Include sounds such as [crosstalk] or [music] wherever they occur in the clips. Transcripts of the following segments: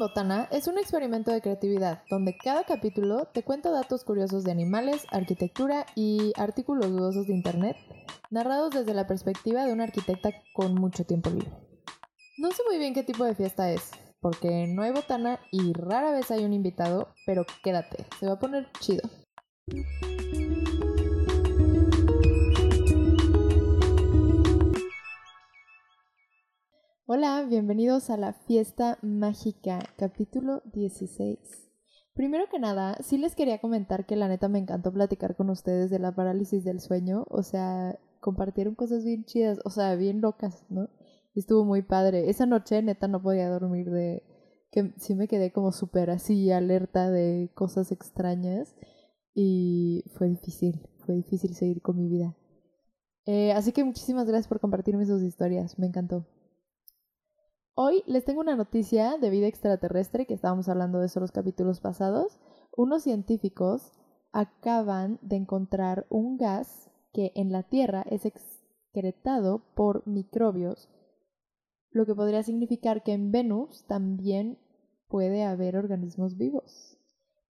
Botana es un experimento de creatividad donde cada capítulo te cuenta datos curiosos de animales, arquitectura y artículos dudosos de internet, narrados desde la perspectiva de una arquitecta con mucho tiempo libre. No sé muy bien qué tipo de fiesta es, porque no hay botana y rara vez hay un invitado, pero quédate, se va a poner chido. Hola, bienvenidos a la fiesta mágica, capítulo 16. Primero que nada, sí les quería comentar que la neta me encantó platicar con ustedes de la parálisis del sueño, o sea, compartieron cosas bien chidas, o sea, bien locas, ¿no? Estuvo muy padre. Esa noche neta no podía dormir de que sí me quedé como súper así alerta de cosas extrañas y fue difícil, fue difícil seguir con mi vida. Eh, así que muchísimas gracias por compartirme sus historias, me encantó. Hoy les tengo una noticia de vida extraterrestre, que estábamos hablando de eso los capítulos pasados. Unos científicos acaban de encontrar un gas que en la Tierra es excretado por microbios, lo que podría significar que en Venus también puede haber organismos vivos.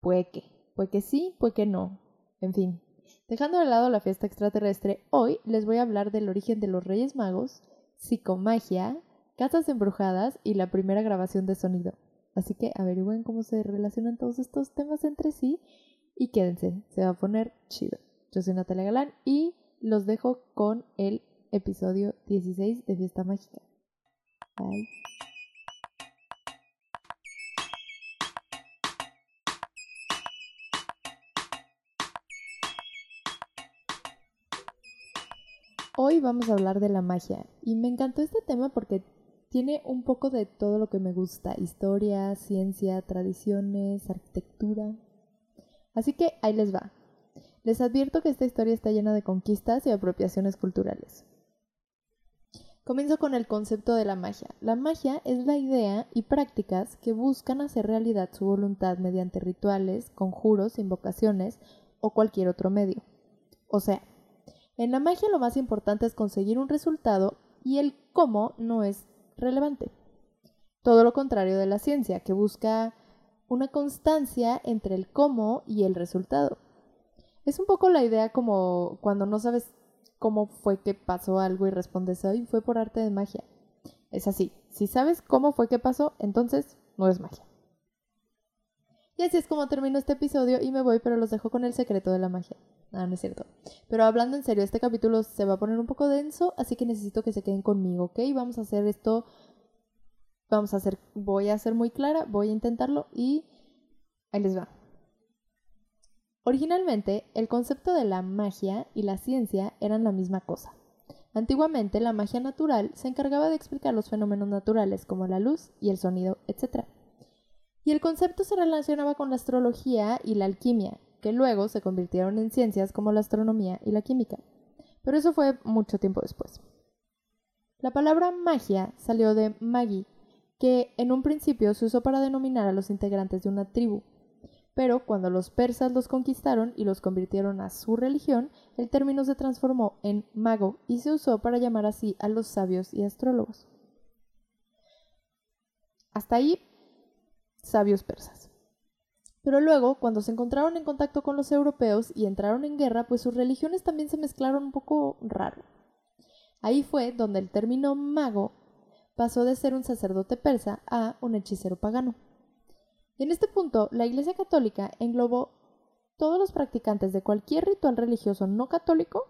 Puede que, puede que sí, puede que no. En fin, dejando de lado la fiesta extraterrestre, hoy les voy a hablar del origen de los Reyes Magos, psicomagia, casas embrujadas y la primera grabación de sonido. Así que averigüen cómo se relacionan todos estos temas entre sí y quédense, se va a poner chido. Yo soy Natalia Galán y los dejo con el episodio 16 de Fiesta Mágica. Bye. Hoy vamos a hablar de la magia y me encantó este tema porque tiene un poco de todo lo que me gusta, historia, ciencia, tradiciones, arquitectura. Así que ahí les va. Les advierto que esta historia está llena de conquistas y apropiaciones culturales. Comienzo con el concepto de la magia. La magia es la idea y prácticas que buscan hacer realidad su voluntad mediante rituales, conjuros, invocaciones o cualquier otro medio. O sea, en la magia lo más importante es conseguir un resultado y el cómo no es relevante. Todo lo contrario de la ciencia, que busca una constancia entre el cómo y el resultado. Es un poco la idea como cuando no sabes cómo fue que pasó algo y respondes hoy fue por arte de magia. Es así, si sabes cómo fue que pasó, entonces no es magia. Y así es como termino este episodio y me voy, pero los dejo con el secreto de la magia. Ah, no es cierto. Pero hablando en serio, este capítulo se va a poner un poco denso, así que necesito que se queden conmigo, ¿ok? Vamos a hacer esto. Vamos a hacer. Voy a ser muy clara, voy a intentarlo y. Ahí les va. Originalmente, el concepto de la magia y la ciencia eran la misma cosa. Antiguamente, la magia natural se encargaba de explicar los fenómenos naturales como la luz y el sonido, etc. Y el concepto se relacionaba con la astrología y la alquimia, que luego se convirtieron en ciencias como la astronomía y la química. Pero eso fue mucho tiempo después. La palabra magia salió de magi, que en un principio se usó para denominar a los integrantes de una tribu. Pero cuando los persas los conquistaron y los convirtieron a su religión, el término se transformó en mago y se usó para llamar así a los sabios y astrólogos. Hasta ahí, sabios persas. Pero luego, cuando se encontraron en contacto con los europeos y entraron en guerra, pues sus religiones también se mezclaron un poco raro. Ahí fue donde el término mago pasó de ser un sacerdote persa a un hechicero pagano. Y en este punto, la Iglesia Católica englobó todos los practicantes de cualquier ritual religioso no católico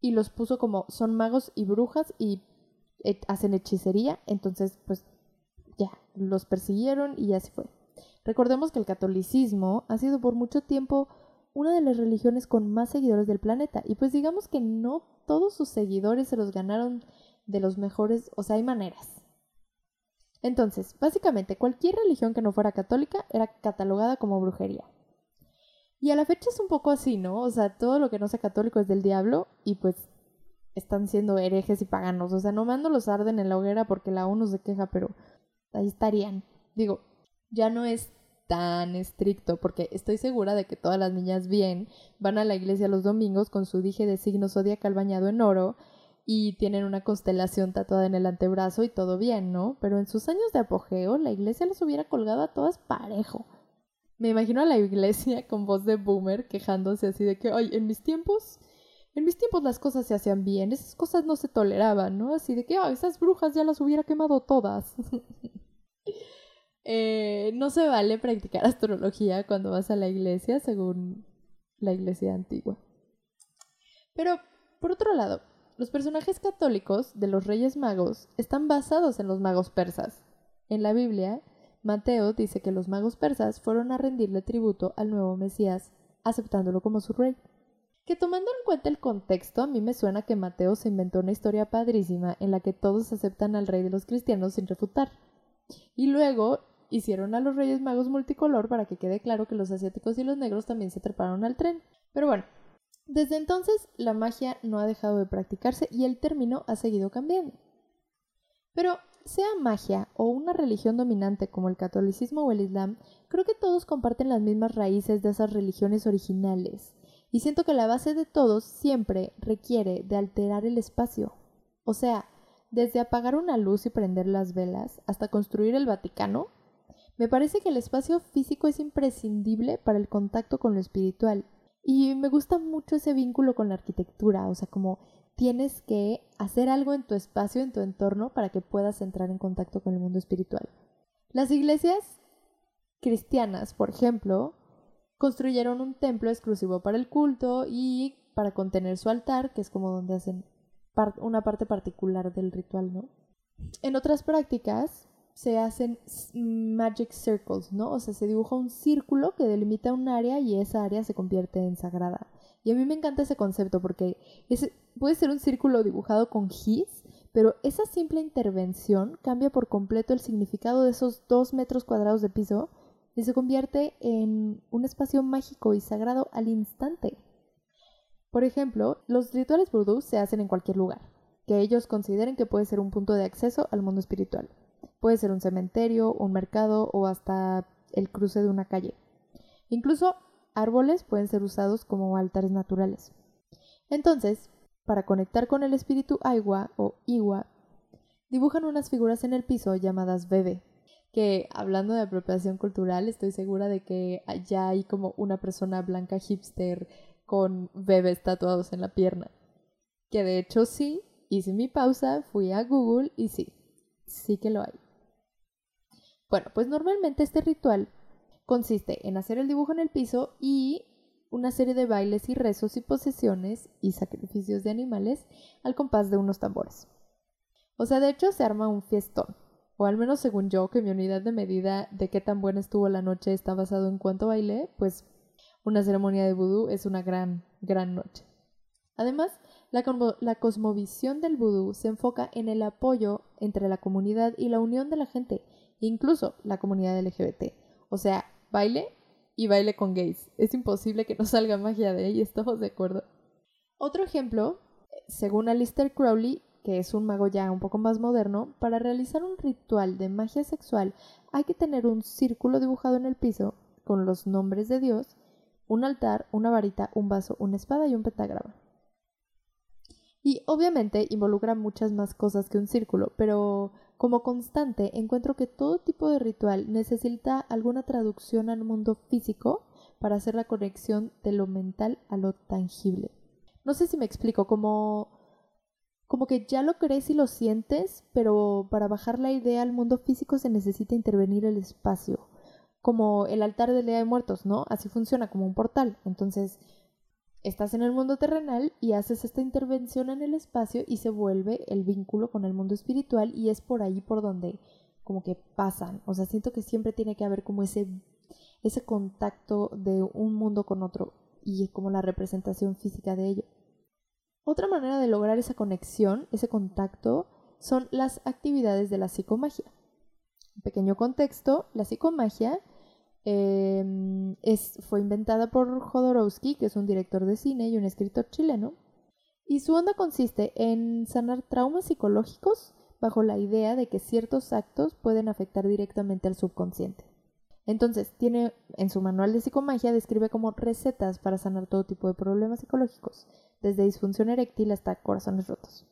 y los puso como son magos y brujas y hacen hechicería, entonces pues ya, los persiguieron y así fue. Recordemos que el catolicismo ha sido por mucho tiempo una de las religiones con más seguidores del planeta y pues digamos que no todos sus seguidores se los ganaron de los mejores, o sea, hay maneras. Entonces, básicamente cualquier religión que no fuera católica era catalogada como brujería. Y a la fecha es un poco así, ¿no? O sea, todo lo que no sea católico es del diablo y pues están siendo herejes y paganos. O sea, no mando los arden en la hoguera porque la uno se queja, pero ahí estarían. Digo, ya no es tan estricto, porque estoy segura de que todas las niñas bien van a la iglesia los domingos con su dije de signo zodiacal bañado en oro y tienen una constelación tatuada en el antebrazo y todo bien, ¿no? Pero en sus años de apogeo, la iglesia los hubiera colgado a todas parejo. Me imagino a la iglesia [laughs] con voz de boomer quejándose así de que, ay, en mis tiempos, en mis tiempos las cosas se hacían bien, esas cosas no se toleraban, ¿no? Así de que, ay, esas brujas ya las hubiera quemado todas. [laughs] Eh, no se vale practicar [laughs] astrología cuando vas a la iglesia, según la iglesia antigua. Pero, por otro lado, los personajes católicos de los Reyes Magos están basados en los magos persas. En la Biblia, Mateo dice que los magos persas fueron a rendirle tributo al nuevo Mesías, aceptándolo como su rey. Que tomando en cuenta el contexto, a mí me suena que Mateo se inventó una historia padrísima en la que todos aceptan al rey de los cristianos sin refutar. Y luego hicieron a los Reyes Magos multicolor para que quede claro que los asiáticos y los negros también se treparon al tren. Pero bueno, desde entonces la magia no ha dejado de practicarse y el término ha seguido cambiando. Pero sea magia o una religión dominante como el catolicismo o el islam, creo que todos comparten las mismas raíces de esas religiones originales. Y siento que la base de todos siempre requiere de alterar el espacio. O sea, desde apagar una luz y prender las velas hasta construir el Vaticano, me parece que el espacio físico es imprescindible para el contacto con lo espiritual y me gusta mucho ese vínculo con la arquitectura, o sea, como tienes que hacer algo en tu espacio, en tu entorno, para que puedas entrar en contacto con el mundo espiritual. Las iglesias cristianas, por ejemplo, construyeron un templo exclusivo para el culto y para contener su altar, que es como donde hacen una parte particular del ritual, ¿no? En otras prácticas, se hacen magic circles, ¿no? O sea, se dibuja un círculo que delimita un área y esa área se convierte en sagrada. Y a mí me encanta ese concepto porque puede ser un círculo dibujado con gis, pero esa simple intervención cambia por completo el significado de esos dos metros cuadrados de piso y se convierte en un espacio mágico y sagrado al instante. Por ejemplo, los rituales vudú se hacen en cualquier lugar, que ellos consideren que puede ser un punto de acceso al mundo espiritual. Puede ser un cementerio, un mercado o hasta el cruce de una calle. Incluso árboles pueden ser usados como altares naturales. Entonces, para conectar con el espíritu Aiwa o Iwa, dibujan unas figuras en el piso llamadas bebé, que hablando de apropiación cultural, estoy segura de que ya hay como una persona blanca hipster con bebés tatuados en la pierna. Que de hecho sí, hice mi pausa, fui a Google y sí, sí que lo hay. Bueno, pues normalmente este ritual consiste en hacer el dibujo en el piso y una serie de bailes y rezos y posesiones y sacrificios de animales al compás de unos tambores. O sea, de hecho se arma un fiestón. O al menos según yo, que mi unidad de medida de qué tan buena estuvo la noche está basado en cuánto bailé, pues una ceremonia de vudú es una gran, gran noche. Además, la, la, cosmovisión del vudú se enfoca en el apoyo entre la comunidad y la unión de la gente incluso la comunidad LGBT. O sea, baile y baile con gays. Es imposible que no salga magia de ahí, ¿estamos de acuerdo? Otro ejemplo, según Alistair Crowley, que es un mago ya un poco más moderno, para realizar un ritual de magia sexual hay que tener un círculo dibujado en el piso con los nombres de Dios, un altar, una varita, un vaso, una espada y un pentagrama. Y obviamente involucra muchas más cosas que un círculo, pero como constante, encuentro que todo tipo de ritual necesita alguna traducción al mundo físico para hacer la conexión de lo mental a lo tangible. No sé si me explico, como, como que ya lo crees y lo sientes, pero para bajar la idea al mundo físico se necesita intervenir el espacio, como el altar del Día de Muertos, ¿no? Así funciona como un portal. Entonces, estás en el mundo terrenal y haces esta intervención en el espacio y se vuelve el vínculo con el mundo espiritual y es por ahí por donde como que pasan. O sea, siento que siempre tiene que haber como ese, ese contacto de un mundo con otro y como la representación física de ello. Otra manera de lograr esa conexión, ese contacto, son las actividades de la psicomagia. pequeño contexto, la psicomagia Em, es, fue inventada por Jodorowsky, que es un director de cine y un escritor chileno. Y su onda consiste en sanar traumas psicológicos bajo la idea de que ciertos actos pueden afectar directamente al subconsciente. Entonces, tiene en su manual de psicomagia describe como recetas para sanar todo tipo de problemas psicológicos, desde disfunción eréctil hasta corazones rotos.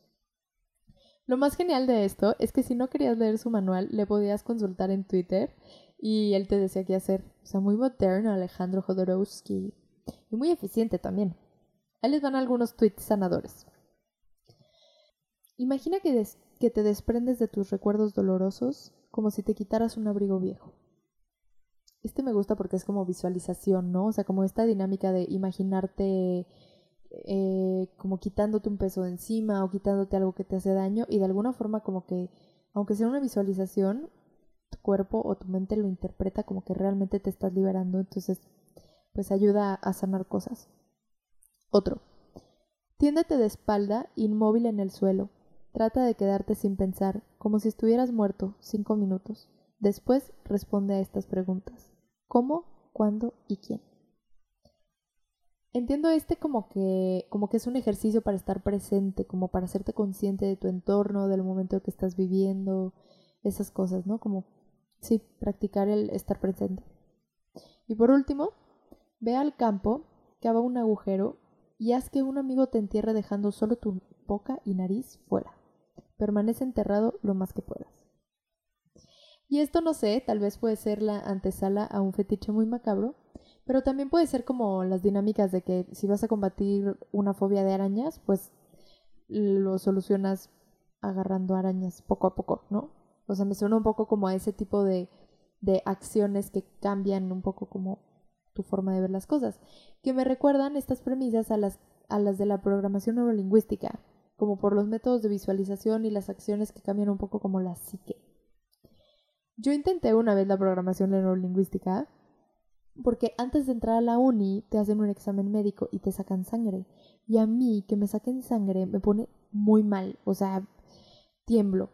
Lo más genial de esto es que si no querías leer su manual, le podías consultar en Twitter y él te decía qué hacer. O sea, muy moderno Alejandro Jodorowsky. Y muy eficiente también. Ahí les van algunos tweets sanadores. Imagina que, que te desprendes de tus recuerdos dolorosos como si te quitaras un abrigo viejo. Este me gusta porque es como visualización, ¿no? O sea, como esta dinámica de imaginarte eh, como quitándote un peso de encima o quitándote algo que te hace daño y de alguna forma como que, aunque sea una visualización, cuerpo o tu mente lo interpreta como que realmente te estás liberando, entonces pues ayuda a sanar cosas. Otro. Tiéndete de espalda, inmóvil en el suelo. Trata de quedarte sin pensar, como si estuvieras muerto, cinco minutos. Después responde a estas preguntas. ¿Cómo? ¿Cuándo? ¿Y quién? Entiendo este como que, como que es un ejercicio para estar presente, como para hacerte consciente de tu entorno, del momento que estás viviendo, esas cosas, ¿no? Como, sí, practicar el estar presente. Y por último, ve al campo, cava un agujero y haz que un amigo te entierre dejando solo tu boca y nariz fuera. Permanece enterrado lo más que puedas. Y esto no sé, tal vez puede ser la antesala a un fetiche muy macabro, pero también puede ser como las dinámicas de que si vas a combatir una fobia de arañas, pues lo solucionas agarrando arañas poco a poco, ¿no? O sea, me suena un poco como a ese tipo de, de acciones que cambian un poco como tu forma de ver las cosas, que me recuerdan estas premisas a las, a las de la programación neurolingüística, como por los métodos de visualización y las acciones que cambian un poco como la psique. Yo intenté una vez la programación neurolingüística porque antes de entrar a la uni te hacen un examen médico y te sacan sangre. Y a mí que me saquen sangre me pone muy mal, o sea, tiemblo.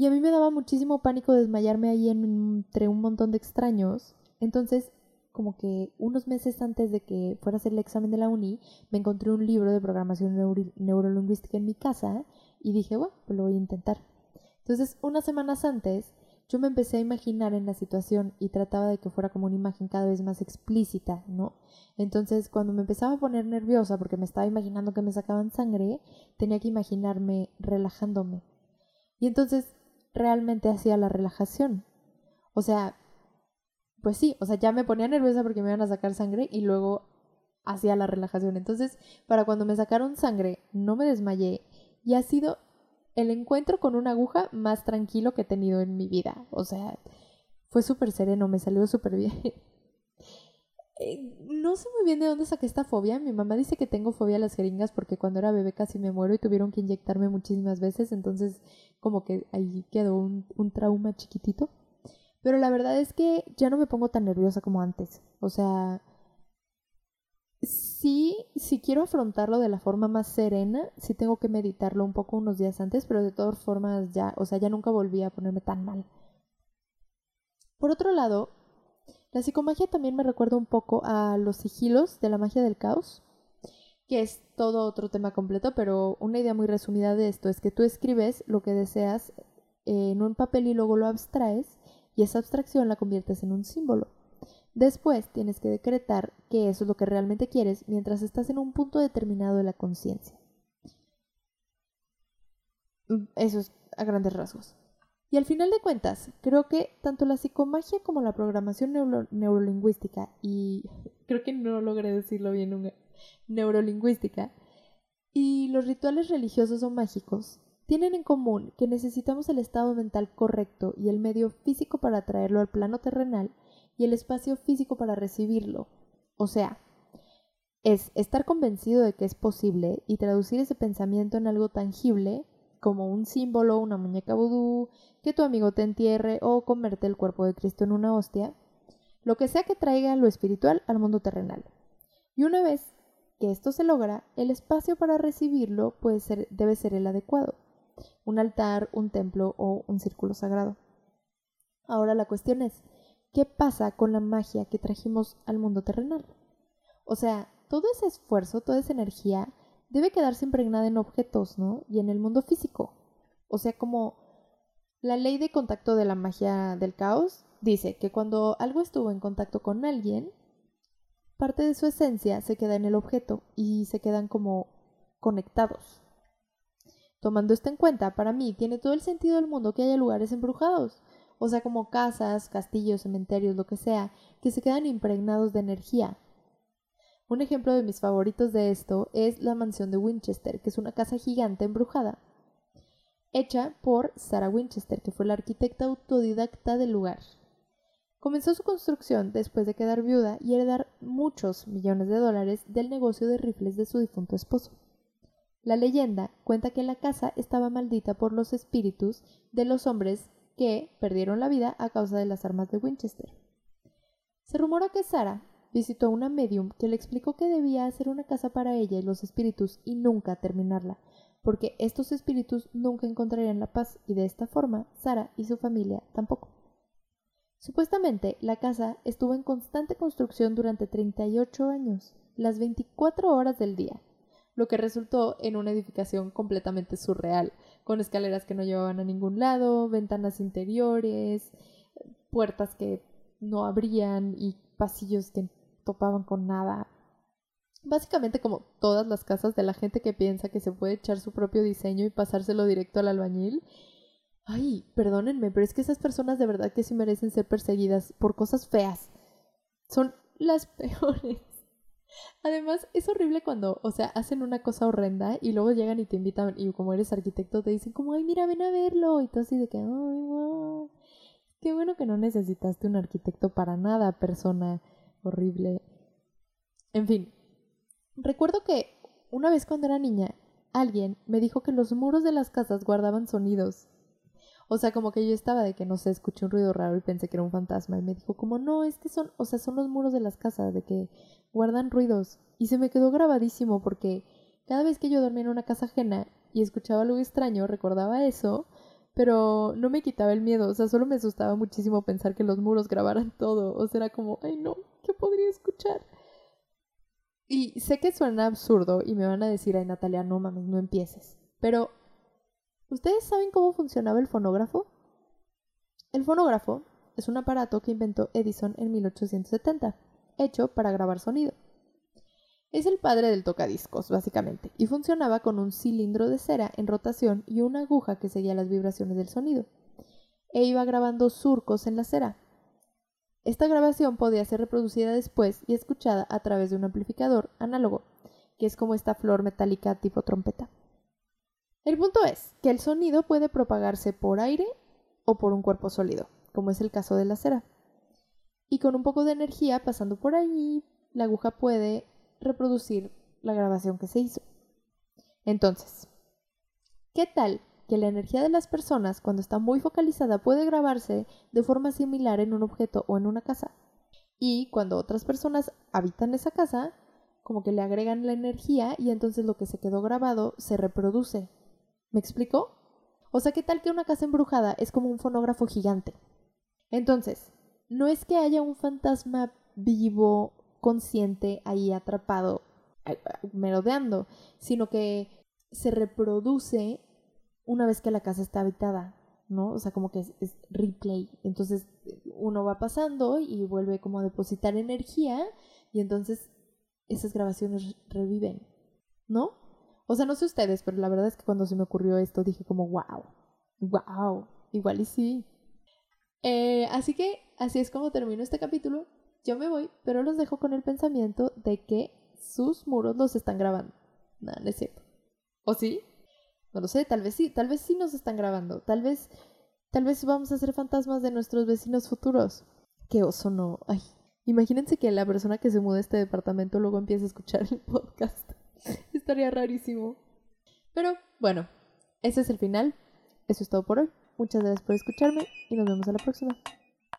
Y a mí me daba muchísimo pánico desmayarme ahí entre un montón de extraños. Entonces, como que unos meses antes de que fuera a hacer el examen de la uni, me encontré un libro de programación neurolingüística en mi casa y dije, bueno, pues lo voy a intentar. Entonces, unas semanas antes, yo me empecé a imaginar en la situación y trataba de que fuera como una imagen cada vez más explícita, ¿no? Entonces, cuando me empezaba a poner nerviosa porque me estaba imaginando que me sacaban sangre, tenía que imaginarme relajándome. Y entonces realmente hacía la relajación. O sea, pues sí, o sea, ya me ponía nerviosa porque me iban a sacar sangre y luego hacía la relajación. Entonces, para cuando me sacaron sangre, no me desmayé y ha sido el encuentro con una aguja más tranquilo que he tenido en mi vida. O sea, fue súper sereno, me salió súper bien. [laughs] Eh, no sé muy bien de dónde saqué esta fobia. Mi mamá dice que tengo fobia a las jeringas porque cuando era bebé casi me muero y tuvieron que inyectarme muchísimas veces. Entonces, como que ahí quedó un, un trauma chiquitito. Pero la verdad es que ya no me pongo tan nerviosa como antes. O sea, sí, si quiero afrontarlo de la forma más serena, sí tengo que meditarlo un poco unos días antes, pero de todas formas ya, o sea, ya nunca volví a ponerme tan mal. Por otro lado, la psicomagia también me recuerda un poco a los sigilos de la magia del caos, que es todo otro tema completo, pero una idea muy resumida de esto es que tú escribes lo que deseas en un papel y luego lo abstraes y esa abstracción la conviertes en un símbolo. Después tienes que decretar que eso es lo que realmente quieres mientras estás en un punto determinado de la conciencia. Mm, eso es a grandes rasgos. Y al final de cuentas, creo que tanto la psicomagia como la programación neurolingüística, y [laughs] creo que no logré decirlo bien, neurolingüística, y los rituales religiosos o mágicos tienen en común que necesitamos el estado mental correcto y el medio físico para traerlo al plano terrenal y el espacio físico para recibirlo. O sea, es estar convencido de que es posible y traducir ese pensamiento en algo tangible, como un símbolo, una muñeca vudú, que tu amigo te entierre o comerte el cuerpo de Cristo en una hostia, lo que sea que traiga lo espiritual al mundo terrenal. Y una vez que esto se logra, el espacio para recibirlo debe ser el adecuado, un altar, un templo o un círculo sagrado. Ahora la cuestión es, ¿qué pasa con la magia que trajimos al mundo terrenal? O sea, todo ese esfuerzo, toda esa energía debe quedarse impregnada en objetos, ¿no? Y en el mundo físico. O sea, como la ley de contacto de la magia del caos dice que cuando algo estuvo en contacto con alguien, parte de su esencia se queda en el objeto y se quedan como conectados. Tomando esto en cuenta, para mí tiene todo el sentido del mundo que haya lugares embrujados, o sea, como casas, castillos, cementerios, lo que sea, que se quedan impregnados de energía. Un ejemplo de mis favoritos de esto es la mansión de Winchester, que es una casa gigante embrujada, hecha por Sarah Winchester, que fue la arquitecta autodidacta del lugar. Comenzó su construcción después de quedar viuda y heredar muchos millones de dólares del negocio de rifles de su difunto esposo. La leyenda cuenta que la casa estaba maldita por los espíritus de los hombres que perdieron la vida a causa de las armas de Winchester. Se rumora que Sara visitó a una medium que le explicó que debía hacer una casa para ella y los espíritus y nunca terminarla, porque estos espíritus nunca encontrarían la paz y de esta forma Sara y su familia tampoco. Supuestamente, la casa estuvo en constante construcción durante 38 años, las 24 horas del día, lo que resultó en una edificación completamente surreal, con escaleras que no llevaban a ningún lado, ventanas interiores, puertas que no abrían y pasillos que topaban con nada. Básicamente como todas las casas de la gente que piensa que se puede echar su propio diseño y pasárselo directo al albañil Ay, perdónenme, pero es que esas personas de verdad que sí merecen ser perseguidas por cosas feas. Son las [laughs] peores. Además, es horrible cuando, o sea, hacen una cosa horrenda y luego llegan y te invitan y como eres arquitecto te dicen como, ay, mira, ven a verlo. Y tú así de que, ay, wow. Qué bueno que no necesitaste un arquitecto para nada, persona horrible. En fin, recuerdo que una vez cuando era niña, alguien me dijo que los muros de las casas guardaban sonidos o sea, como que yo estaba de que no sé, escuché un ruido raro y pensé que era un fantasma. Y me dijo, como no, es que son, o sea, son los muros de las casas, de que guardan ruidos. Y se me quedó grabadísimo porque cada vez que yo dormía en una casa ajena y escuchaba algo extraño, recordaba eso, pero no me quitaba el miedo. O sea, solo me asustaba muchísimo pensar que los muros grabaran todo. O sea, era como, ay no, ¿qué podría escuchar? Y sé que suena absurdo y me van a decir, ay Natalia, no mames, no empieces. Pero ¿Ustedes saben cómo funcionaba el fonógrafo? El fonógrafo es un aparato que inventó Edison en 1870, hecho para grabar sonido. Es el padre del tocadiscos, básicamente, y funcionaba con un cilindro de cera en rotación y una aguja que seguía las vibraciones del sonido, e iba grabando surcos en la cera. Esta grabación podía ser reproducida después y escuchada a través de un amplificador análogo, que es como esta flor metálica tipo trompeta. El punto es que el sonido puede propagarse por aire o por un cuerpo sólido, como es el caso de la cera. Y con un poco de energía pasando por ahí, la aguja puede reproducir la grabación que se hizo. Entonces, ¿qué tal que la energía de las personas cuando está muy focalizada puede grabarse de forma similar en un objeto o en una casa? Y cuando otras personas habitan esa casa, como que le agregan la energía y entonces lo que se quedó grabado se reproduce ¿Me explico? O sea, ¿qué tal que una casa embrujada es como un fonógrafo gigante? Entonces, no es que haya un fantasma vivo, consciente, ahí atrapado, merodeando, sino que se reproduce una vez que la casa está habitada, ¿no? O sea, como que es, replay. Entonces uno va pasando y vuelve como a depositar energía y entonces esas grabaciones reviven, ¿no? O sea, no sé ustedes, pero la verdad es que cuando se me ocurrió esto dije como, wow, wow, igual y sí. Eh, así que así es como termino este capítulo. Yo me voy, pero los dejo con el pensamiento de que sus muros los están grabando. Nada, no es cierto. ¿O sí? No lo sé, tal vez sí, tal vez sí nos están grabando. Tal vez, tal vez vamos a ser fantasmas de nuestros vecinos futuros. Qué oso no. Ay, imagínense que la persona que se muda a este departamento luego empieza a escuchar el podcast. [laughs] Estaría rarísimo. Pero bueno, ese es el final. Eso es todo por hoy. Muchas gracias por escucharme y nos vemos a la próxima.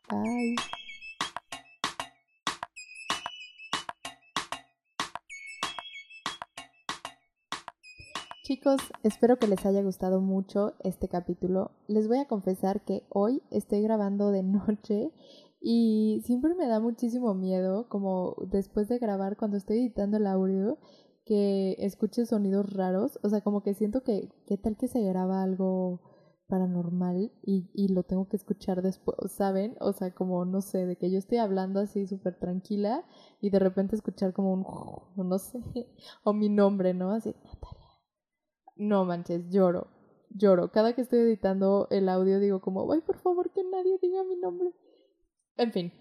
Bye. Chicos, espero que les haya gustado mucho este capítulo. Les voy a confesar que hoy estoy grabando de noche y siempre me da muchísimo miedo, como después de grabar, cuando estoy editando el audio, que escuche sonidos raros, o sea, como que siento que, ¿qué tal que se graba algo paranormal y, lo tengo que escuchar después, ¿saben? O sea, como, no sé, de que yo estoy hablando así súper tranquila y de repente escuchar como un, [laughs] no sé, o mi nombre, ¿no? Así, Natalia. No manches, lloro, lloro. Cada que estoy editando el audio digo como, ay, por favor, que nadie diga mi nombre. En fin,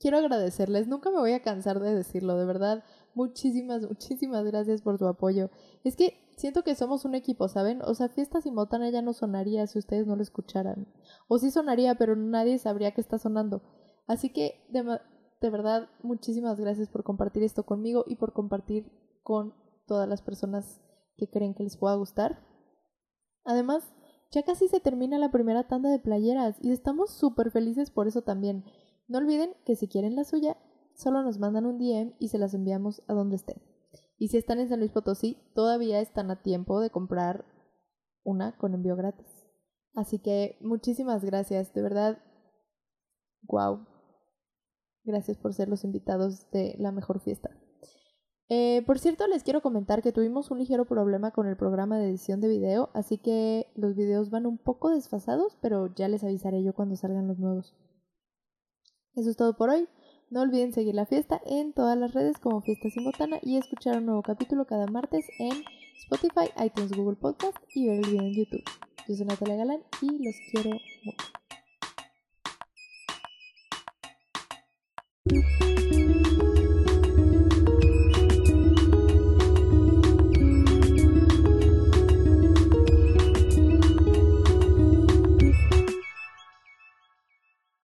quiero agradecerles, nunca me voy a cansar de decirlo, de verdad, muchísimas, muchísimas gracias por su apoyo. Es que siento que somos un equipo, ¿saben? O sea, Fiesta Sin Botana ya no sonaría si ustedes no lo escucharan. O sí sonaría, pero nadie sabría que está sonando. Así que, de, de verdad, muchísimas gracias por compartir esto conmigo y por compartir con todas las personas que creen que les pueda gustar. Además, ya casi se termina la primera tanda de playeras y estamos súper felices por eso también. No olviden que si quieren la suya, solo nos mandan un DM y se las enviamos a donde estén. Y si están en San Luis Potosí, todavía están a tiempo de comprar una con envío gratis. Así que muchísimas gracias, de verdad. Wow. Gracias por ser los invitados de la mejor fiesta. Eh, por cierto, les quiero comentar que tuvimos un ligero problema con el programa de edición de video, así que los videos van un poco desfasados, pero ya les avisaré yo cuando salgan los nuevos. Eso es todo por hoy. No olviden seguir la fiesta en todas las redes como Fiesta Sin Botana y escuchar un nuevo capítulo cada martes en Spotify, iTunes, Google Podcast y ver el video en YouTube. Yo soy Natalia Galán y los quiero mucho.